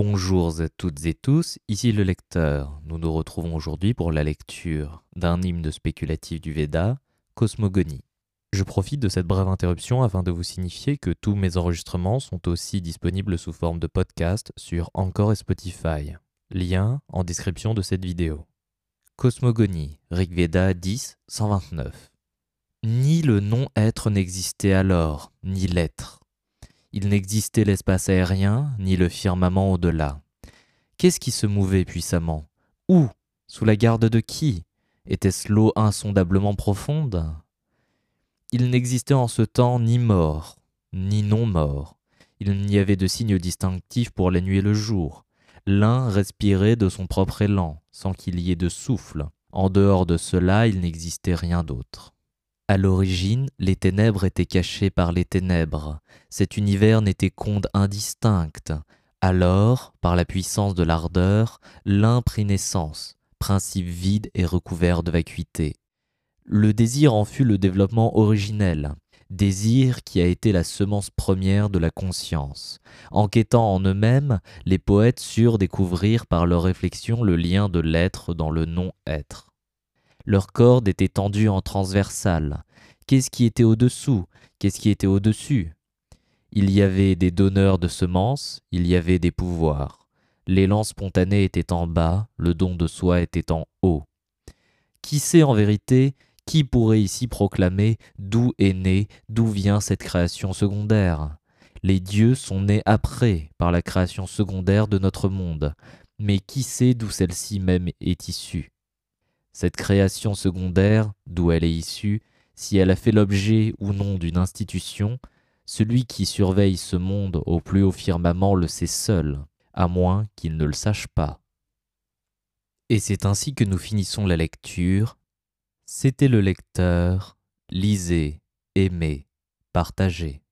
Bonjour à toutes et tous, ici le lecteur. Nous nous retrouvons aujourd'hui pour la lecture d'un hymne spéculatif du Veda, Cosmogonie. Je profite de cette brève interruption afin de vous signifier que tous mes enregistrements sont aussi disponibles sous forme de podcast sur Encore et Spotify. Lien en description de cette vidéo. Cosmogonie, Rigveda 10, 129. Ni le non-être n'existait alors, ni l'être. Il n'existait l'espace aérien, ni le firmament au-delà. Qu'est-ce qui se mouvait puissamment? Où? Sous la garde de qui? Était-ce l'eau insondablement profonde? Il n'existait en ce temps ni mort, ni non-mort. Il n'y avait de signe distinctif pour la nuit et le jour. L'un respirait de son propre élan, sans qu'il y ait de souffle. En dehors de cela, il n'existait rien d'autre. À l'origine, les ténèbres étaient cachées par les ténèbres. Cet univers n'était qu'onde indistincte. Alors, par la puissance de l'ardeur, l'un prit naissance, principe vide et recouvert de vacuité. Le désir en fut le développement originel, désir qui a été la semence première de la conscience. Enquêtant en eux-mêmes, les poètes surent découvrir par leur réflexion le lien de l'être dans le non-être. Leur corde était tendue en transversale. Qu'est-ce qui était au-dessous? Qu'est-ce qui était au-dessus? Il y avait des donneurs de semences, il y avait des pouvoirs. L'élan spontané était en bas, le don de soi était en haut. Qui sait en vérité? Qui pourrait ici proclamer d'où est née, d'où vient cette création secondaire? Les dieux sont nés après, par la création secondaire de notre monde, mais qui sait d'où celle-ci même est issue? Cette création secondaire, d'où elle est issue, si elle a fait l'objet ou non d'une institution, celui qui surveille ce monde au plus haut firmament le sait seul, à moins qu'il ne le sache pas. Et c'est ainsi que nous finissons la lecture. C'était le lecteur, lisez, aimez, partagez.